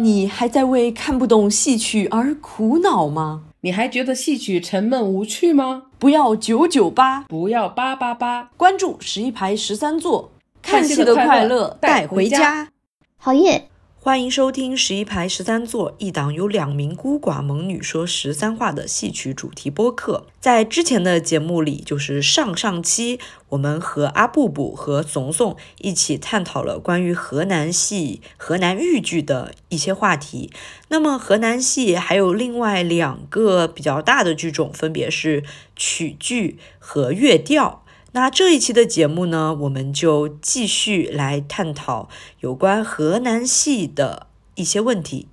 你还在为看不懂戏曲而苦恼吗？你还觉得戏曲沉闷无趣吗？不要九九八，不要八八八，关注十一排十三座，看戏的快乐带回家。好耶！欢迎收听十一排十三座，一档由两名孤寡猛女说十三话的戏曲主题播客。在之前的节目里，就是上上期，我们和阿布布和怂怂一起探讨了关于河南戏、河南豫剧的一些话题。那么，河南戏还有另外两个比较大的剧种，分别是曲剧和乐调。那这一期的节目呢，我们就继续来探讨有关河南戏的一些问题。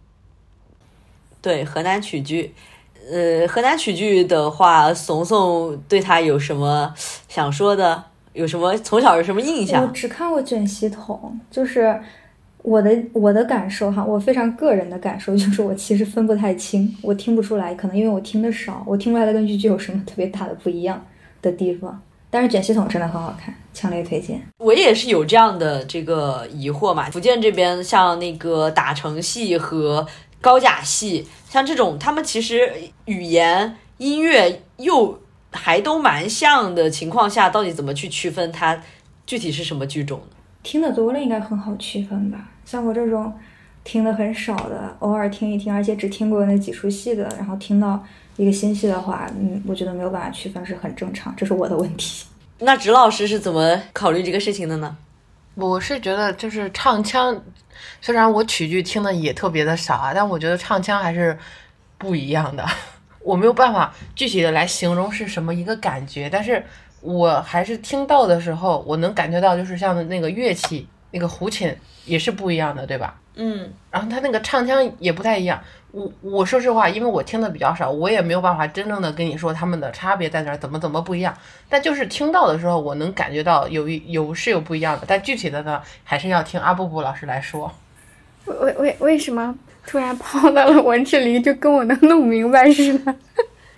对河南曲剧，呃，河南曲剧的话，怂怂对他有什么想说的？有什么从小有什么印象我象？只看过卷席筒，就是我的我的感受哈，我非常个人的感受就是我其实分不太清，我听不出来，可能因为我听的少，我听不出来的跟豫剧有什么特别大的不一样的地方。但是卷系统真的很好看，强烈推荐。我也是有这样的这个疑惑嘛。福建这边像那个打成戏和高甲戏，像这种，他们其实语言、音乐又还都蛮像的情况下，到底怎么去区分它具体是什么剧种呢？听得多了应该很好区分吧？像我这种听的很少的，偶尔听一听，而且只听过那几出戏的，然后听到一个新戏的话，嗯，我觉得没有办法区分是很正常，这是我的问题。那植老师是怎么考虑这个事情的呢？我是觉得就是唱腔，虽然我曲剧听的也特别的少啊，但我觉得唱腔还是不一样的。我没有办法具体的来形容是什么一个感觉，但是我还是听到的时候，我能感觉到就是像那个乐器，那个胡琴也是不一样的，对吧？嗯，然后他那个唱腔也不太一样。我我说实话，因为我听的比较少，我也没有办法真正的跟你说他们的差别在哪儿，怎么怎么不一样。但就是听到的时候，我能感觉到有一有是有不一样的，但具体的呢，还是要听阿布布老师来说。为为为什么突然跑到了我这里，就跟我能弄明白似的？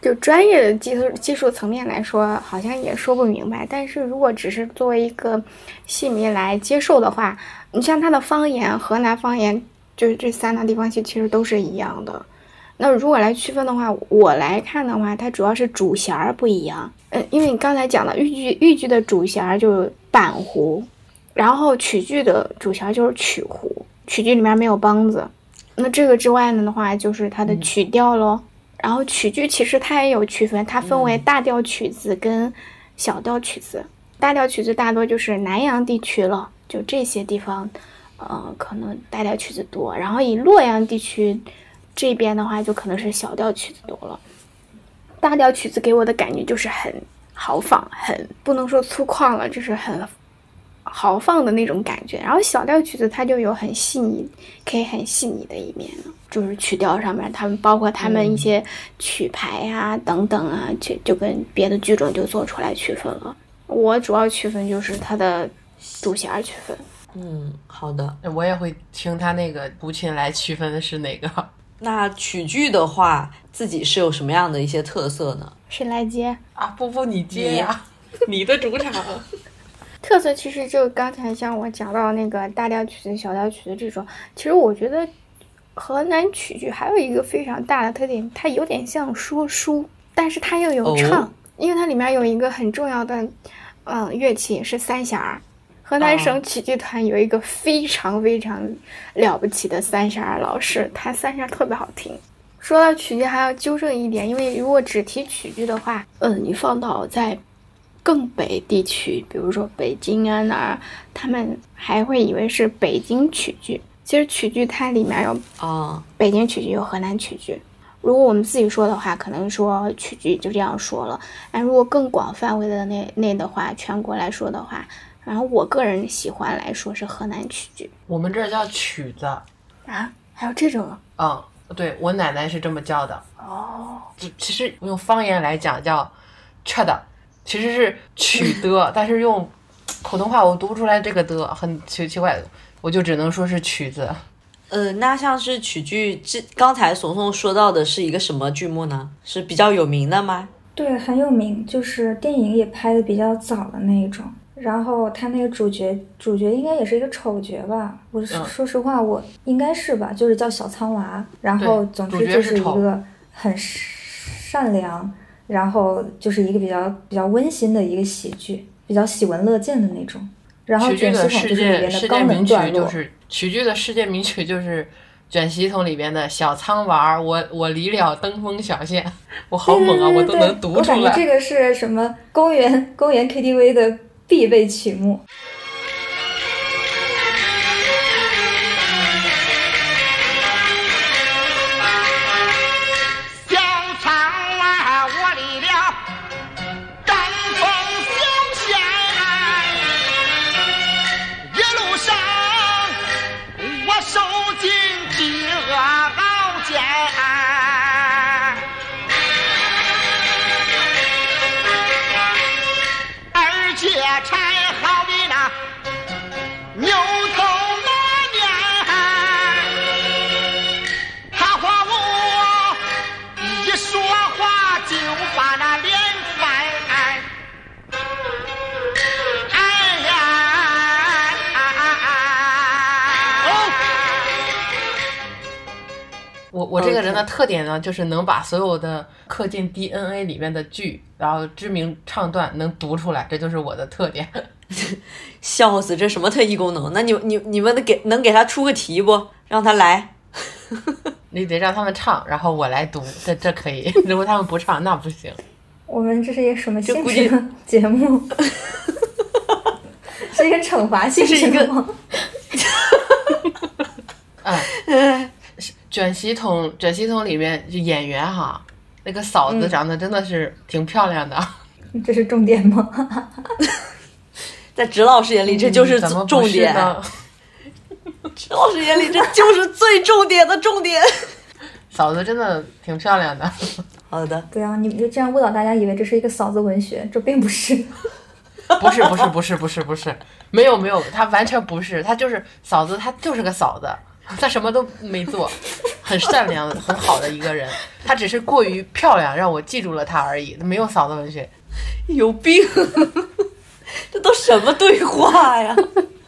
就专业的技术技术层面来说，好像也说不明白。但是如果只是作为一个戏迷来接受的话，你像他的方言，河南方言，就是这三大地方戏其实都是一样的。那如果来区分的话，我来看的话，它主要是主弦儿不一样。嗯，因为你刚才讲的豫剧，豫剧的主弦儿就是板胡，然后曲剧的主弦儿就是曲胡，曲剧里面没有梆子。那这个之外呢的话，就是它的曲调喽。然后曲剧其实它也有区分，它分为大调曲子跟小调曲子。大调曲子大多就是南阳地区了，就这些地方，呃，可能大调曲子多。然后以洛阳地区这边的话，就可能是小调曲子多了。大调曲子给我的感觉就是很豪放，很不能说粗犷了，就是很豪放的那种感觉。然后小调曲子它就有很细腻，可以很细腻的一面了。就是曲调上面，他们包括他们一些曲牌呀、等等啊，就就跟别的剧种就做出来区分了。我主要区分就是它的主弦儿区分。嗯，好的。我也会听他那个胡琴来区分是哪个。那曲剧的话，自己是有什么样的一些特色呢？谁来接？啊，布布你接呀，你 的主场。特色其实就刚才像我讲到那个大调曲子、小调曲子这种，其实我觉得河南曲剧还有一个非常大的特点，它有点像说书，但是它又有唱，哦因为它里面有一个很重要的，嗯，乐器是三弦儿。河南省曲剧团有一个非常非常了不起的三弦儿老师，弹三弦儿特别好听。说到曲剧，还要纠正一点，因为如果只提曲剧的话，嗯，你放到在更北地区，比如说北京啊哪儿，他们还会以为是北京曲剧。其实曲剧它里面有啊，北京曲剧，有河南曲剧。如果我们自己说的话，可能说曲剧就这样说了。但如果更广范围的内内的话，全国来说的话，然后我个人喜欢来说是河南曲剧我们这儿叫曲子。啊，还有这种嗯，对我奶奶是这么叫的。哦，就其实用方言来讲叫“吃的”，其实是曲 的，但是用普通话我读不出来这个的，很奇奇怪，我就只能说是曲子。呃，那像是曲剧，这刚才怂怂说到的是一个什么剧目呢？是比较有名的吗？对，很有名，就是电影也拍的比较早的那一种。然后他那个主角，主角应该也是一个丑角吧？我说实话，我应该是吧，就是叫小苍娃。然后总之就是一个很善良，然后就是一个比较比较温馨的一个喜剧，比较喜闻乐见的那种。然后卷的世界世界名曲就是曲剧的世界名曲就是卷席筒里边的小仓娃，我我离了登峰小县，我好猛啊，我都能读出来。我感觉这个是什么公园公园 KTV 的必备曲目。我我这个人的特点呢，就是能把所有的刻进 DNA 里面的剧，然后知名唱段能读出来，这就是我的特点。笑死，这什么特异功能？那你你你们能给能给他出个题不？让他来。你得让他们唱，然后我来读，这这可以。如果他们不唱，那不行。我们这是一个什么性质的节目？是一个惩罚性质的吗？哎。卷席筒，卷席筒里面就演员哈，那个嫂子长得真的是挺漂亮的。这是重点吗？在直老师眼里，这就是重点。直老师眼里，这就是最重点的重点。嫂子真的挺漂亮的。好的。对啊，你们就这样误导大家，以为这是一个嫂子文学，这并不是。不是，不是，不是，不是，不是，没有，没有，她完全不是，她就是嫂子，她就是个嫂子。他什么都没做，很善良、很好的一个人。他只是过于漂亮，让我记住了他而已。没有嫂子文学，有病！这都什么对话呀？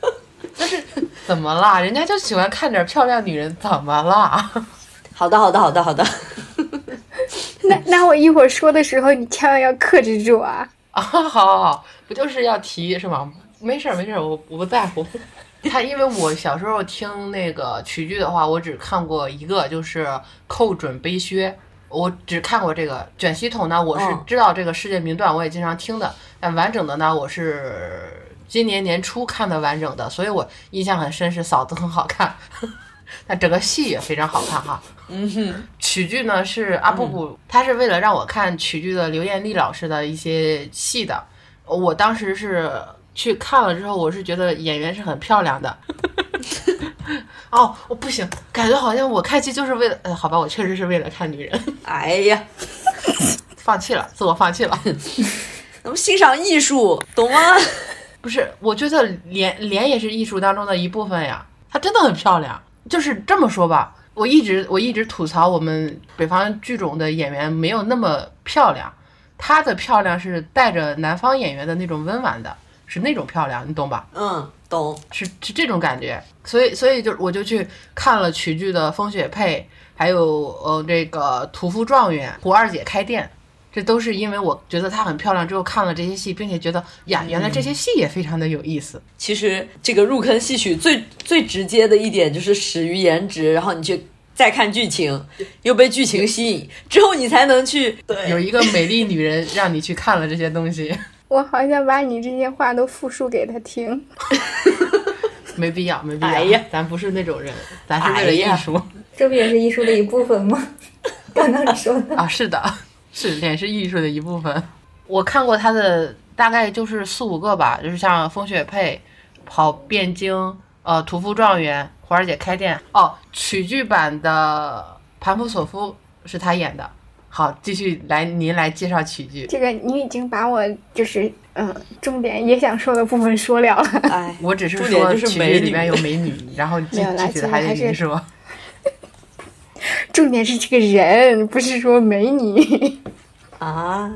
这是怎么啦？人家就喜欢看点漂亮女人，怎么啦？好的，好的，好的，好的。那那我一会儿说的时候，你千万要克制住啊！啊，好好好，不就是要提是吗？没事儿，没事儿，我我不在乎。他因为我小时候听那个曲剧的话，我只看过一个，就是寇准背靴，我只看过这个卷席筒呢。我是知道这个世界名段，我也经常听的。但完整的呢，我是今年年初看的完整的，所以我印象很深，是嫂子很好看，但整个戏也非常好看哈。嗯哼，曲剧呢是阿布布，他是为了让我看曲剧的刘艳丽老师的一些戏的，我当时是。去看了之后，我是觉得演员是很漂亮的。哦，我不行，感觉好像我看戏就是为了……呃，好吧，我确实是为了看女人。哎呀，放弃了，自我放弃了。咱们欣赏艺术，懂吗？不是，我觉得脸脸也是艺术当中的一部分呀。她真的很漂亮。就是这么说吧，我一直我一直吐槽我们北方剧种的演员没有那么漂亮，她的漂亮是带着南方演员的那种温婉的。是那种漂亮，你懂吧？嗯，懂，是是这种感觉，所以所以就我就去看了曲剧的《风雪配》，还有呃这个《屠夫状元》《胡二姐开店》，这都是因为我觉得她很漂亮，之后看了这些戏，并且觉得呀，原来这些戏也非常的有意思。其实这个入坑戏曲最最直接的一点就是始于颜值，然后你去再看剧情，又被剧情吸引，之后你才能去有一个美丽女人让你去看了这些东西。我好想把你这些话都复述给他听，没必要，没必要。哎呀，咱不是那种人，咱是为了艺术。这不也是艺术的一部分吗？刚刚你说的啊，是的，是脸是艺术的一部分。我看过他的大概就是四五个吧，就是像《风雪配》、跑汴京、呃，《屠夫状元》、《华儿姐开店》。哦，曲剧版的《盘普索夫》是他演的。好，继续来，您来介绍曲剧。这个你已经把我就是嗯，重点也想说的部分说了了。哎，我只是说曲剧里面有美女，然后具体的还得您说。重点是这个人，不是说美女。啊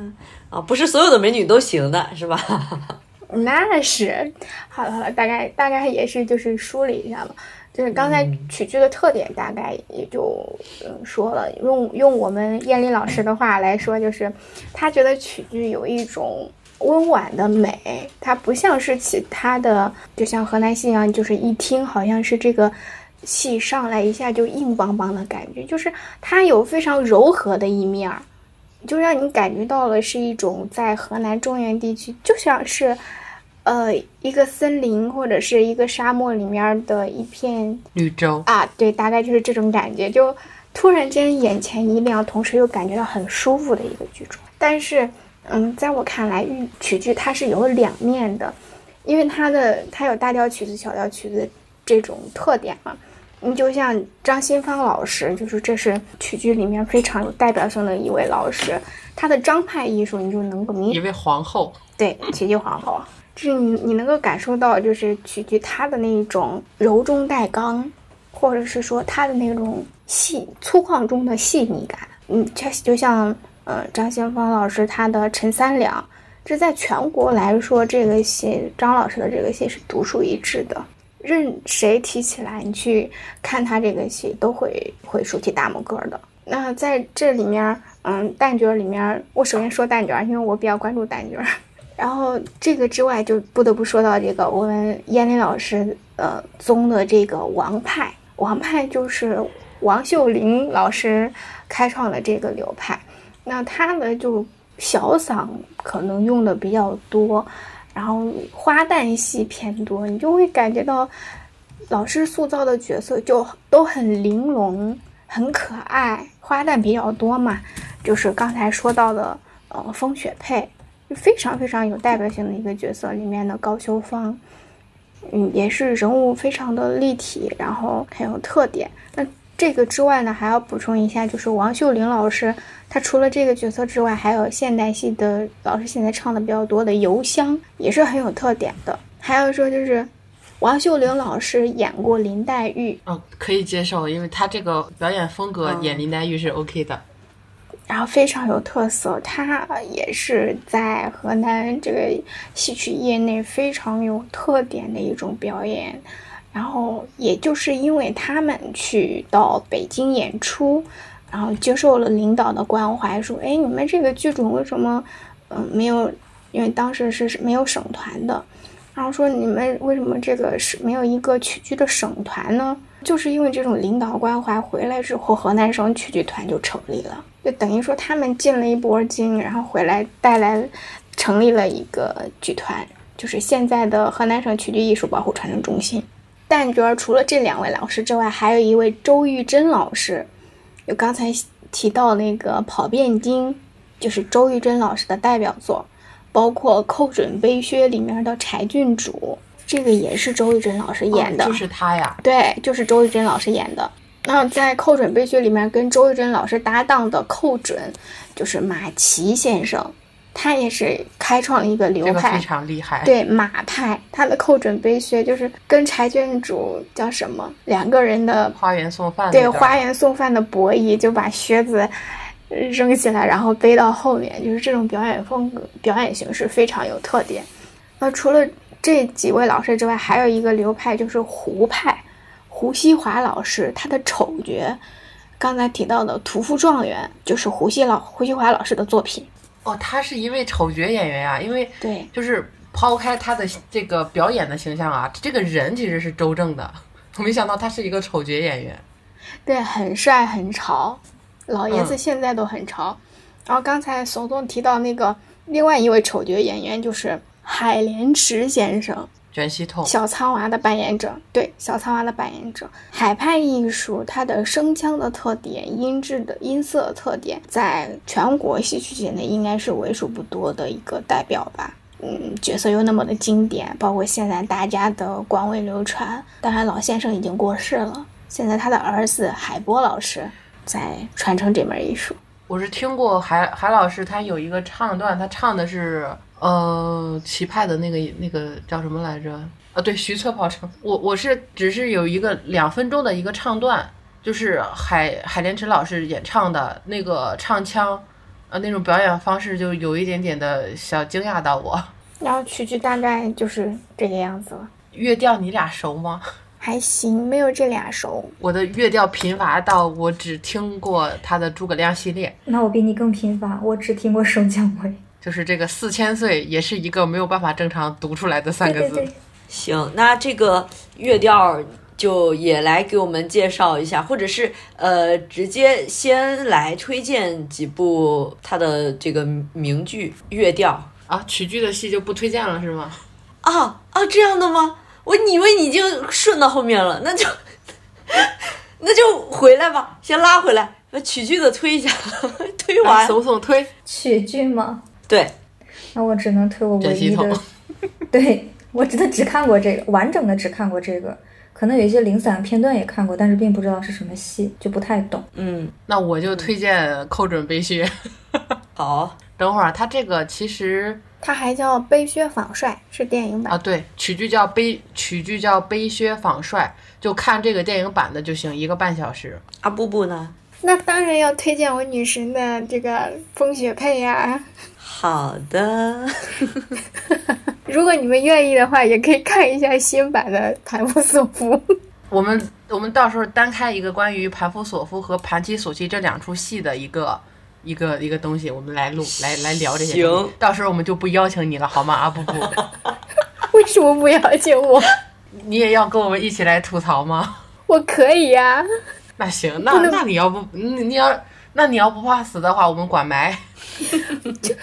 啊，不是所有的美女都行的，是吧？那是，好了好了，大概大概也是就是梳理一下嘛。就是刚才曲剧的特点，大概也就嗯说了。用用我们燕林老师的话来说，就是他觉得曲剧有一种温婉的美，它不像是其他的，就像河南戏一样，就是一听好像是这个戏上来一下就硬邦邦的感觉，就是它有非常柔和的一面儿，就让你感觉到了是一种在河南中原地区，就像是。呃，一个森林或者是一个沙漠里面的一片绿洲啊，对，大概就是这种感觉，就突然间眼前一亮，同时又感觉到很舒服的一个剧种。但是，嗯，在我看来，豫曲剧它是有两面的，因为它的它有大调曲子、小调曲子这种特点嘛。你就像张新芳老师，就是这是曲剧里面非常有代表性的一位老师，他的张派艺术，你就能够明一位皇后，对，曲剧皇后。就是你，你能够感受到，就是曲剧它的那一种柔中带刚，或者是说它的那种细粗犷中的细腻感。嗯，就就像呃张先芳老师他的《陈三两》，这在全国来说，这个戏张老师的这个戏是独树一帜的。任谁提起来，你去看他这个戏，都会会竖起大拇哥的。那在这里面，嗯，旦角里面，我首先说旦角，因为我比较关注旦角。然后这个之外，就不得不说到这个我们燕林老师呃宗的这个王派，王派就是王秀玲老师开创的这个流派。那他呢就小嗓可能用的比较多，然后花旦戏偏多，你就会感觉到老师塑造的角色就都很玲珑、很可爱。花旦比较多嘛，就是刚才说到的呃风雪配。非常非常有代表性的一个角色，里面的高修芳，嗯，也是人物非常的立体，然后很有特点。那这个之外呢，还要补充一下，就是王秀玲老师，她除了这个角色之外，还有现代戏的老师现在唱的比较多的《游香》，也是很有特点的。还有说就是，王秀玲老师演过林黛玉，嗯，可以接受，因为她这个表演风格演林黛玉是 OK 的。然后非常有特色，他也是在河南这个戏曲业内非常有特点的一种表演。然后也就是因为他们去到北京演出，然后接受了领导的关怀，说：“哎，你们这个剧种为什么，嗯，没有？因为当时是没有省团的。然后说你们为什么这个是没有一个曲剧的省团呢？就是因为这种领导关怀，回来之后河南省曲剧团就成立了。”就等于说他们进了一波金，然后回来带来，成立了一个剧团，就是现在的河南省曲剧艺术保护传承中心。旦角除了这两位老师之外，还有一位周玉珍老师，就刚才提到那个《跑遍京》，就是周玉珍老师的代表作，包括《寇准悲靴》里面的柴郡主，这个也是周玉珍老师演的，就是他呀，对，就是周玉珍老师演的。那在寇准悲靴里面跟周玉珍老师搭档的寇准，就是马奇先生，他也是开创了一个流派，非常厉害。对马派，他的寇准悲靴就是跟柴郡主叫什么两个人的花园送饭，对花园送饭的博弈，就把靴子扔起来，然后背到后面，就是这种表演风格、表演形式非常有特点。那除了这几位老师之外，还有一个流派就是胡派。胡锡华老师，他的丑角，刚才提到的《屠夫状元》就是胡锡老胡锡华老师的作品。哦，他是一位丑角演员呀，因为对，就是抛开他的这个表演的形象啊，这个人其实是周正的。我 没想到他是一个丑角演员。对，很帅很潮，老爷子现在都很潮。然后刚才怂怂提到那个另外一位丑角演员，就是海莲池先生。卷西痛，小苍娃的扮演者，对小苍娃的扮演者，海派艺术它的声腔的特点、音质的音色特点，在全国戏曲界内应该是为数不多的一个代表吧。嗯，角色又那么的经典，包括现在大家的广为流传。当然，老先生已经过世了，现在他的儿子海波老师在传承这门艺术。我是听过海海老师，他有一个唱段，他唱的是。呃，齐派的那个那个叫什么来着？啊，对，徐策跑城。我我是只是有一个两分钟的一个唱段，就是海海莲池老师演唱的那个唱腔，呃，那种表演方式就有一点点的小惊讶到我。然后曲剧大概就是这个样子了。乐调你俩熟吗？还行，没有这俩熟。我的乐调贫乏到我只听过他的诸葛亮系列。那我比你更贫乏，我只听过生姜维。就是这个四千岁，也是一个没有办法正常读出来的三个字。行，那这个乐调就也来给我们介绍一下，或者是呃，直接先来推荐几部他的这个名剧乐调啊。曲剧的戏就不推荐了是吗？啊啊，这样的吗？我以为你已经顺到后面了，那就 那就回来吧，先拉回来，把曲剧的推一下，推完。怂怂推曲剧吗？对，那我只能推我唯一的，对我真的只看过这个完整的，只看过这个，可能有一些零散片段也看过，但是并不知道是什么戏，就不太懂。嗯，那我就推荐寇准背靴。好，等会儿他这个其实他还叫背靴访帅，是电影版啊，对，曲剧叫背曲剧叫背靴访帅，就看这个电影版的就行，一个半小时。啊布布呢？那当然要推荐我女神的这个风雪配呀。好的，如果你们愿意的话，也可以看一下新版的盘夫索夫。我们我们到时候单开一个关于盘夫索夫和盘妻索妻这两出戏的一个一个一个东西，我们来录来来聊这些。行，到时候我们就不邀请你了，好吗？阿布布，为什么不邀请我？你也要跟我们一起来吐槽吗？我可以呀。那行，那那你要不你你要那你要不怕死的话，我们管埋。就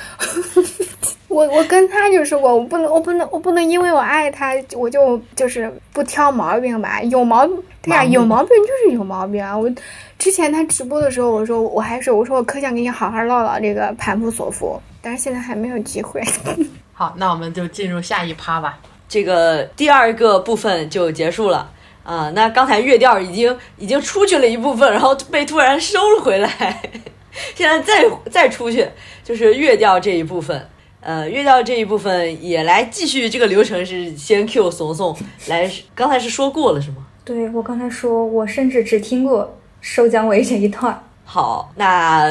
我我跟他就说过，我不能我不能我不能因为我爱他，我就就是不挑毛病吧。有毛病，对呀，有毛病就是有毛病啊。我之前他直播的时候，我说我还是我说我可想跟你好好唠唠这个盘夫索夫，但是现在还没有机会。好，那我们就进入下一趴吧。这个第二个部分就结束了啊。那刚才乐调已经已经出去了一部分，然后被突然收了回来。现在再再出去就是乐调这一部分，呃，乐调这一部分也来继续这个流程是先 Q 怂怂来，刚才是说过了是吗？对，我刚才说，我甚至只听过收姜维这一段。好，那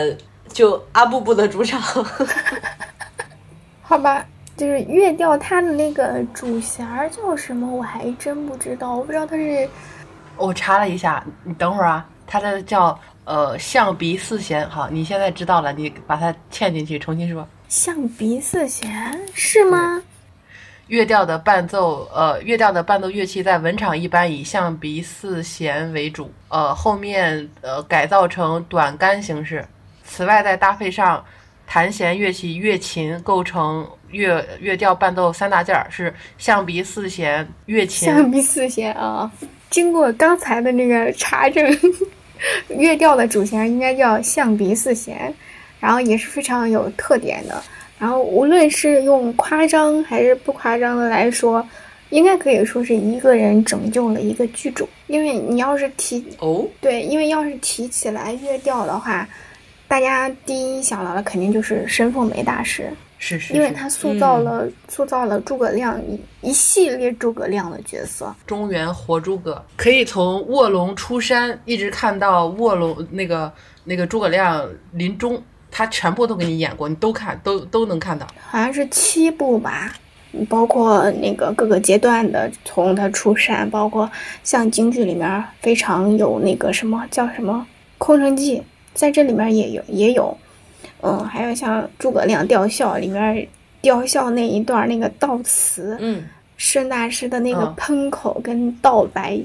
就阿布布的主场。好吧，就是乐调他的那个主弦叫什么，我还真不知道，我不知道他是。我查了一下，你等会儿啊，他的叫。呃，象鼻四弦，好，你现在知道了，你把它嵌进去，重新说。象鼻四弦是吗？乐调的伴奏，呃，乐调的伴奏乐器在文场一般以象鼻四弦为主，呃，后面呃改造成短杆形式。此外，再搭配上弹弦乐器乐琴，构成乐乐调伴奏三大件儿，是象鼻四弦乐琴。象鼻四弦啊，经过刚才的那个查证。乐 调的主弦应该叫象鼻四弦，然后也是非常有特点的。然后无论是用夸张还是不夸张的来说，应该可以说是一个人拯救了一个剧种。因为你要是提哦，对，因为要是提起来乐调的话，大家第一想到的肯定就是申凤梅大师。是是，因为他塑造了塑造了诸葛亮一一系列诸葛亮的角色，中原活诸葛，可以从卧龙出山一直看到卧龙那个那个诸葛亮临终，他全部都给你演过，你都看都都能看到，好像是七部吧，包括那个各个阶段的，从他出山，包括像京剧里面非常有那个什么叫什么空城计，在这里面也有也有。嗯，还有像诸葛亮吊孝里面吊孝那一段那个悼词，嗯，申大师的那个喷口跟道白，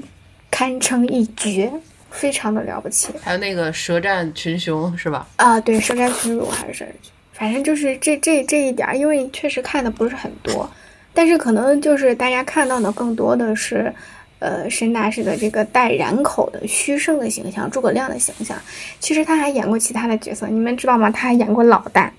堪称一绝，非常的了不起。还有那个舌战群雄是吧？啊，对，舌战群儒还是，反正就是这这这一点，因为确实看的不是很多，但是可能就是大家看到的更多的是。呃，申大师的这个带染口的虚盛的形象，诸葛亮的形象，其实他还演过其他的角色，你们知道吗？他还演过老旦，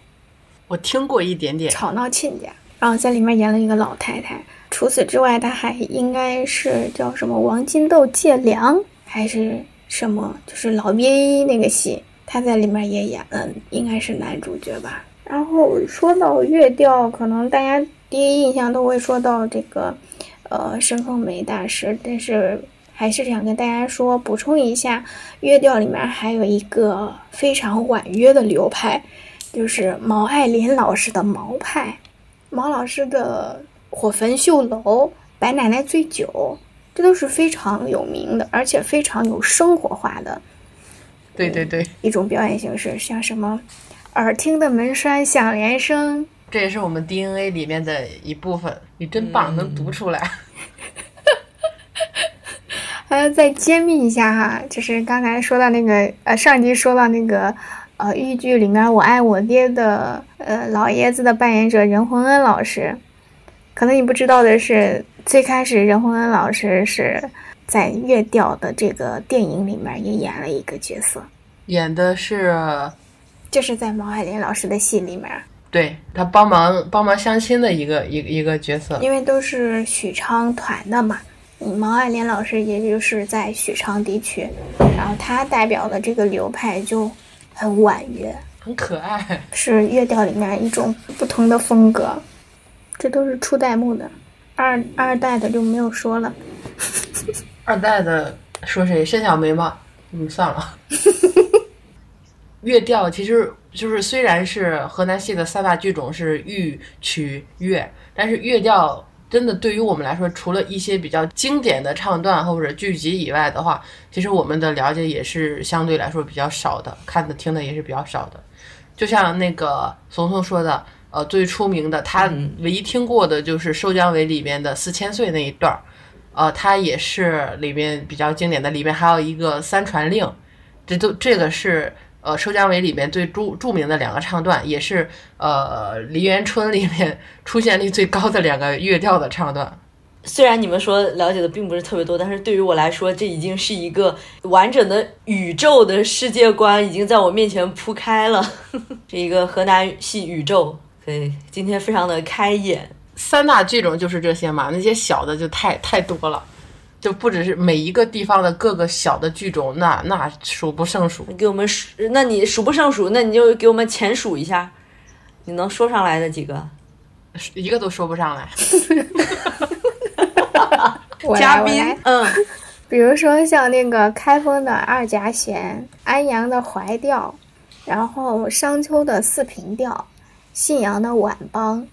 我听过一点点。吵闹亲家，然后在里面演了一个老太太。除此之外，他还应该是叫什么王金豆借粮还是什么？就是老鳖那个戏，他在里面也演了，应该是男主角吧。然后说到乐调，可能大家第一印象都会说到这个。呃，申凤梅大师，但是还是想跟大家说，补充一下，乐调里面还有一个非常婉约的流派，就是毛爱林老师的毛派。毛老师的《火焚绣楼》《白奶奶醉酒》，这都是非常有名的，而且非常有生活化的。对对对，一种表演形式，像什么耳听的门栓响连声，这也是我们 DNA 里面的一部分。你真棒，能读出来。还 要，再揭秘一下哈，就是刚才说到那个，呃，上集说到那个，呃，豫剧里面《我爱我爹》的，呃，老爷子的扮演者任洪恩老师，可能你不知道的是，最开始任洪恩老师是在乐调的这个电影里面也演了一个角色，演的是，就是在毛海莲老师的戏里面，对他帮忙帮忙相亲的一个一一个角色，因为都是许昌团的嘛。毛爱莲老师也就是在许昌地区，然后他代表的这个流派就很婉约，很可爱，是乐调里面一种不同的风格。这都是初代目的，二二代的就没有说了。二代的说谁？申小梅吗？嗯，算了。乐调其实就是虽然是河南戏的三大剧种是豫曲乐，但是乐调。真的，对于我们来说，除了一些比较经典的唱段或者剧集以外的话，其实我们的了解也是相对来说比较少的，看的听的也是比较少的。就像那个怂怂说的，呃，最出名的，他唯一听过的就是《收姜维》里面的四千岁那一段儿，呃，他也是里面比较经典的，里面还有一个三传令，这都这个是。呃，《收姜维》里面最著著名的两个唱段，也是呃《梨园春》里面出现率最高的两个乐调的唱段。虽然你们说了解的并不是特别多，但是对于我来说，这已经是一个完整的宇宙的世界观，已经在我面前铺开了。这一个河南系宇宙，所以今天非常的开眼。三大剧种就是这些嘛，那些小的就太太多了。就不只是每一个地方的各个小的剧种，那那数不胜数。给我们数，那你数不胜数，那你就给我们浅数一下，你能说上来的几个？一个都说不上来。嘉宾，嗯，比如说像那个开封的二夹弦，安阳的怀调，然后商丘的四平调，信阳的皖帮，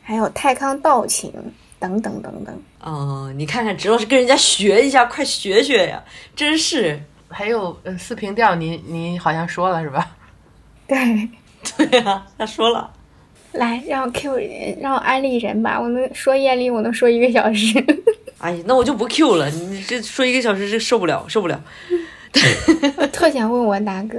还有太康道情。等等等等，哦，你看看，直老师跟人家学一下，快学学呀！真是，还有呃四平调，你你好像说了是吧？对，对呀，他说了。来，让我 Q 人，让我安利人吧。我能说艳丽，我能说一个小时。哎呀，那我就不 Q 了。你这说一个小时，这受不了，受不了。我特想问我大哥，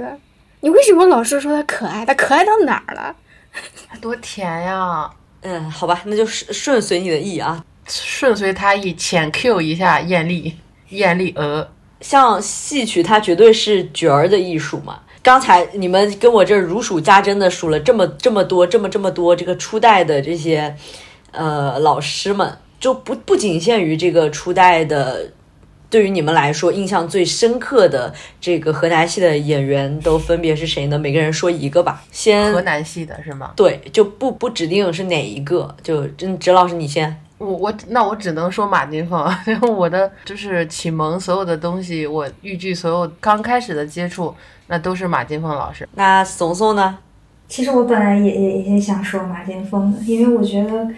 你为什么老是说他可爱？他可爱到哪儿了？他多甜呀！嗯，好吧，那就顺顺随你的意啊，顺随他意，浅 Q 一下艳丽，艳丽呃，像戏曲，它绝对是角儿的艺术嘛。刚才你们跟我这儿如数家珍的数了这么这么多，这么这么多，这个初代的这些呃老师们，就不不仅限于这个初代的。对于你们来说，印象最深刻的这个河南戏的演员都分别是谁呢？每个人说一个吧。先河南戏的是吗？对，就不不指定是哪一个，就真直老师你先。我我那我只能说马金凤，因 为我的就是启蒙所有的东西，我豫剧所有刚开始的接触，那都是马金凤老师。那怂怂呢？其实我本来也也也想说马金凤的，因为我觉得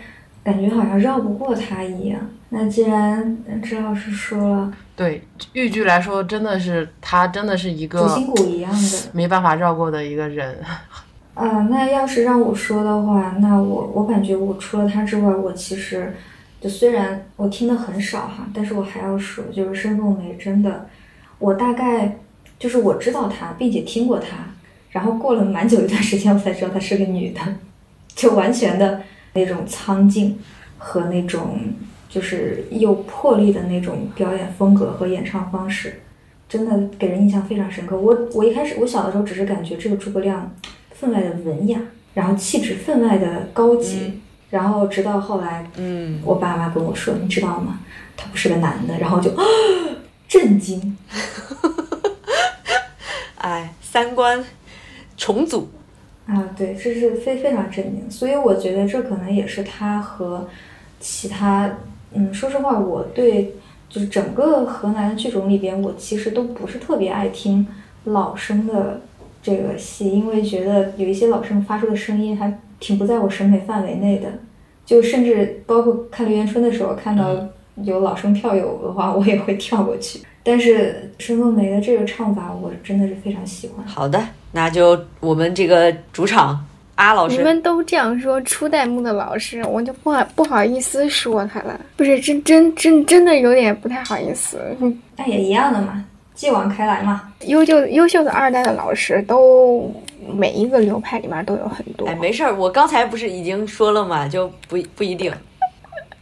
感觉好像绕不过他一样。那既然支老师说了，对豫剧来说，真的是他真的是一个主心骨一样的，没办法绕过的一个人。呃，那要是让我说的话，那我我感觉我除了他之外，我其实就虽然我听的很少哈，但是我还要说，就是申凤梅真的，我大概就是我知道她，并且听过她，然后过了蛮久一段时间，我才知道她是个女的，就完全的那种苍劲和那种。就是有魄力的那种表演风格和演唱方式，真的给人印象非常深刻。我我一开始我小的时候只是感觉这个诸葛亮分外的文雅，然后气质分外的高级，然后直到后来，嗯，我爸妈跟我说，你知道吗？他不是个男的，然后就震惊，哎，三观重组啊，对，这是非非常震惊。所以我觉得这可能也是他和其他。嗯，说实话，我对就是整个河南的剧种里边，我其实都不是特别爱听老生的这个戏，因为觉得有一些老生发出的声音还挺不在我审美范围内的，就甚至包括看《刘元春》的时候，看到有老生票友的话，我也会跳过去。但是申凤梅的这个唱法，我真的是非常喜欢。好的，那就我们这个主场阿老师，你们都这样说初代目的老师，我就不好不好意思说他了。不是，真真真真的有点不太好意思。那也一样的嘛，继往开来嘛。优秀优秀的二代的老师，都每一个流派里面都有很多。哎，没事儿，我刚才不是已经说了嘛，就不不一定。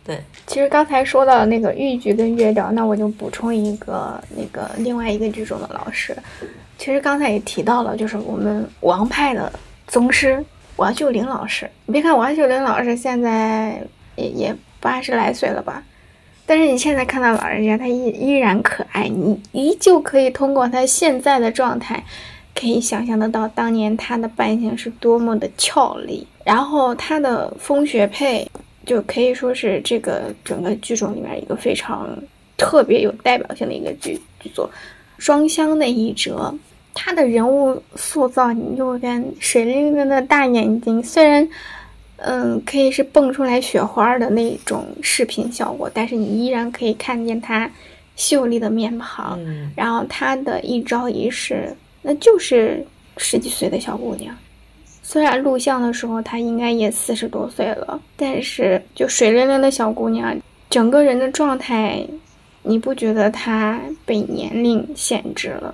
对，其实刚才说到那个豫剧跟越调，那我就补充一个那个另外一个剧种的老师。其实刚才也提到了，就是我们王派的宗师王秀玲老师。你别看王秀玲老师现在也也八十来岁了吧，但是你现在看到老人家，他依依然可爱，你依旧可以通过他现在的状态，可以想象得到当年他的扮相是多么的俏丽，然后他的风雪配。就可以说是这个整个剧种里面一个非常特别有代表性的一个剧剧作，双香的一折，他的人物塑造，你就跟水灵灵的大眼睛，虽然嗯可以是蹦出来雪花的那种视频效果，但是你依然可以看见他秀丽的面庞，然后他的一招一式，那就是十几岁的小姑娘。虽然录像的时候她应该也四十多岁了，但是就水灵灵的小姑娘，整个人的状态，你不觉得她被年龄限制了？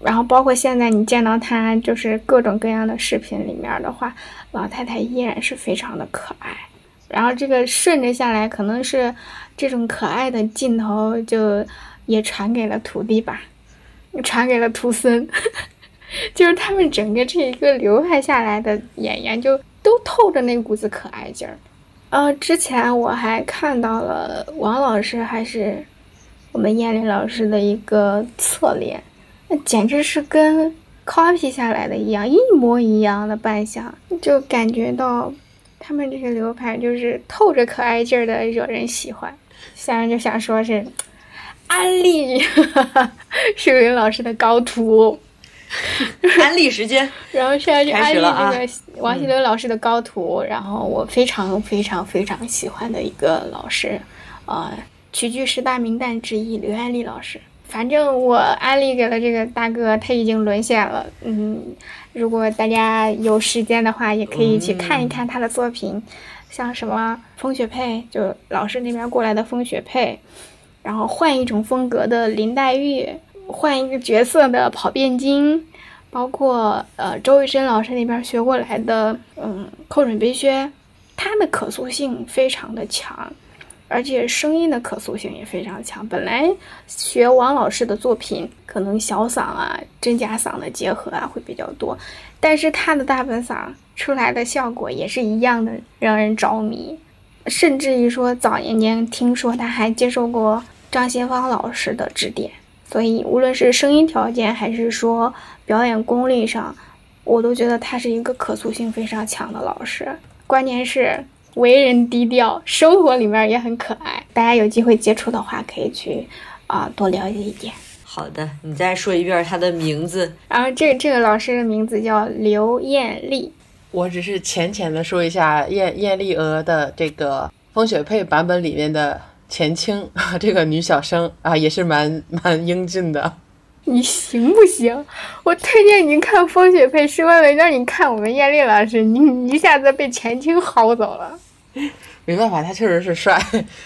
然后包括现在你见到她，就是各种各样的视频里面的话，老太太依然是非常的可爱。然后这个顺着下来，可能是这种可爱的镜头就也传给了徒弟吧，传给了徒孙。就是他们整个这一个流派下来的演员，就都透着那股子可爱劲儿。呃，之前我还看到了王老师还是我们燕玲老师的一个侧脸，那简直是跟 copy 下来的一样，一模一样的扮相，就感觉到他们这个流派就是透着可爱劲儿的，惹人喜欢。现在就想说是安利 是云老师的高徒。安利时间，然后现在就安利那个王心凌老师的高徒，然后我非常非常非常喜欢的一个老师，呃，曲剧十大名旦之一刘安利老师。反正我安利给了这个大哥，他已经沦陷了。嗯，如果大家有时间的话，也可以去看一看他的作品，像什么风雪配，就老师那边过来的风雪配，然后换一种风格的林黛玉。换一个角色的跑变精，包括呃周玉珍老师那边学过来的，嗯，寇准悲靴，它的可塑性非常的强，而且声音的可塑性也非常强。本来学王老师的作品，可能小嗓啊、真假嗓的结合啊会比较多，但是他的大本嗓出来的效果也是一样的，让人着迷。甚至于说早年间听说他还接受过张先芳老师的指点。所以，无论是声音条件，还是说表演功力上，我都觉得他是一个可塑性非常强的老师。关键是为人低调，生活里面也很可爱。大家有机会接触的话，可以去啊多了解一点。好的，你再说一遍他的名字。然后，这这个老师的名字叫刘艳丽。我只是浅浅的说一下艳艳丽娥的这个风雪配版本里面的。前清啊，这个女小生啊，也是蛮蛮英俊的。你行不行？我推荐你看《风雪配》，是为了让你看我们艳丽老师，你一下子被前清薅走了。没办法，他确实是帅。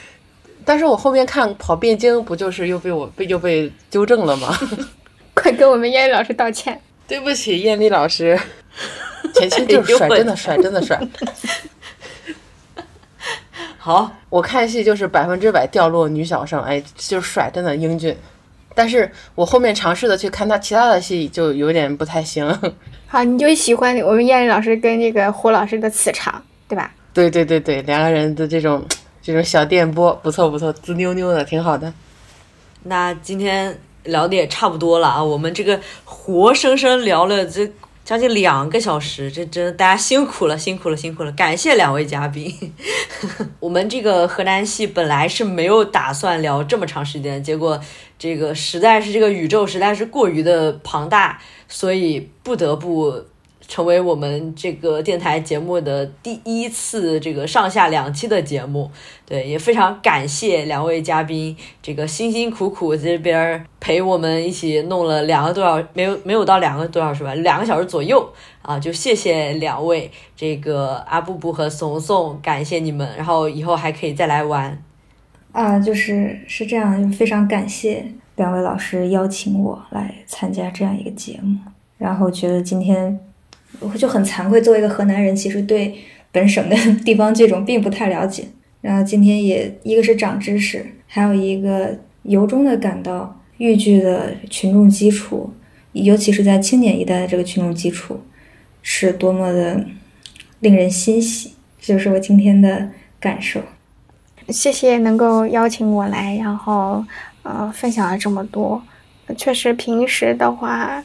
但是我后面看跑汴京，不就是又被我被又被纠正了吗？快跟我们艳丽老师道歉。对不起，艳丽老师。前期就是帅，真的帅，真的帅。好，我看戏就是百分之百掉落女小生，哎，就是帅，真的英俊。但是我后面尝试的去看他其他的戏，就有点不太行。好，你就喜欢我们燕丽老师跟这个胡老师的磁场，对吧？对对对对，两个人的这种 这种小电波，不错不错，滋溜溜的，挺好的。那今天聊的也差不多了啊，我们这个活生生聊了这。将近两个小时，这真大家辛苦了，辛苦了，辛苦了！感谢两位嘉宾。我们这个河南系本来是没有打算聊这么长时间，结果这个实在是这个宇宙实在是过于的庞大，所以不得不成为我们这个电台节目的第一次这个上下两期的节目。对，也非常感谢两位嘉宾，这个辛辛苦苦这边陪我们一起弄了两个多小时，没有没有到两个多小时吧，两个小时左右啊，就谢谢两位，这个阿布布和怂怂，感谢你们，然后以后还可以再来玩。啊，就是是这样，非常感谢两位老师邀请我来参加这样一个节目，然后觉得今天我就很惭愧，作为一个河南人，其实对本省的地方剧种并不太了解。然后今天也一个是长知识，还有一个由衷的感到豫剧的群众基础，尤其是在青年一代的这个群众基础，是多么的令人欣喜，这就是我今天的感受。谢谢能够邀请我来，然后呃分享了这么多。确实平时的话，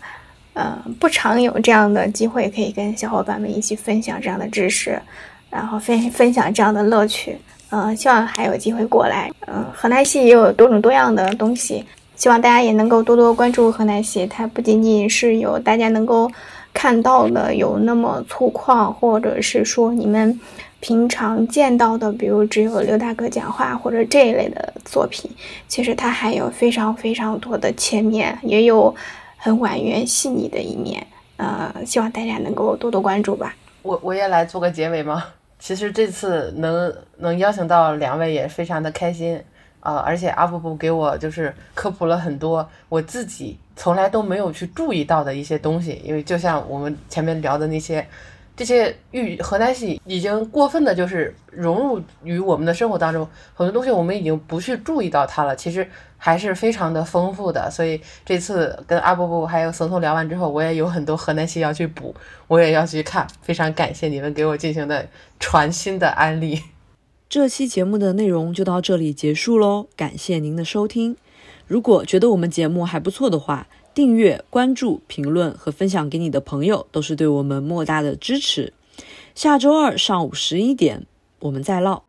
呃不常有这样的机会可以跟小伙伴们一起分享这样的知识，然后分分享这样的乐趣。嗯，希望还有机会过来。嗯，河南戏也有多种多样的东西，希望大家也能够多多关注河南戏。它不仅仅是有大家能够看到的有那么粗犷，或者是说你们平常见到的，比如只有刘大哥讲话或者这一类的作品。其实它还有非常非常多的切面，也有很婉约细腻的一面。呃，希望大家能够多多关注吧。我我也来做个结尾吗？其实这次能能邀请到两位也非常的开心啊，而且阿布布给我就是科普了很多我自己从来都没有去注意到的一些东西，因为就像我们前面聊的那些。这些豫河南戏已经过分的，就是融入于我们的生活当中，很多东西我们已经不去注意到它了。其实还是非常的丰富的。所以这次跟阿布布还有怂怂聊完之后，我也有很多河南戏要去补，我也要去看。非常感谢你们给我进行的全新的安利。这期节目的内容就到这里结束喽，感谢您的收听。如果觉得我们节目还不错的话，订阅、关注、评论和分享给你的朋友，都是对我们莫大的支持。下周二上午十一点，我们再唠。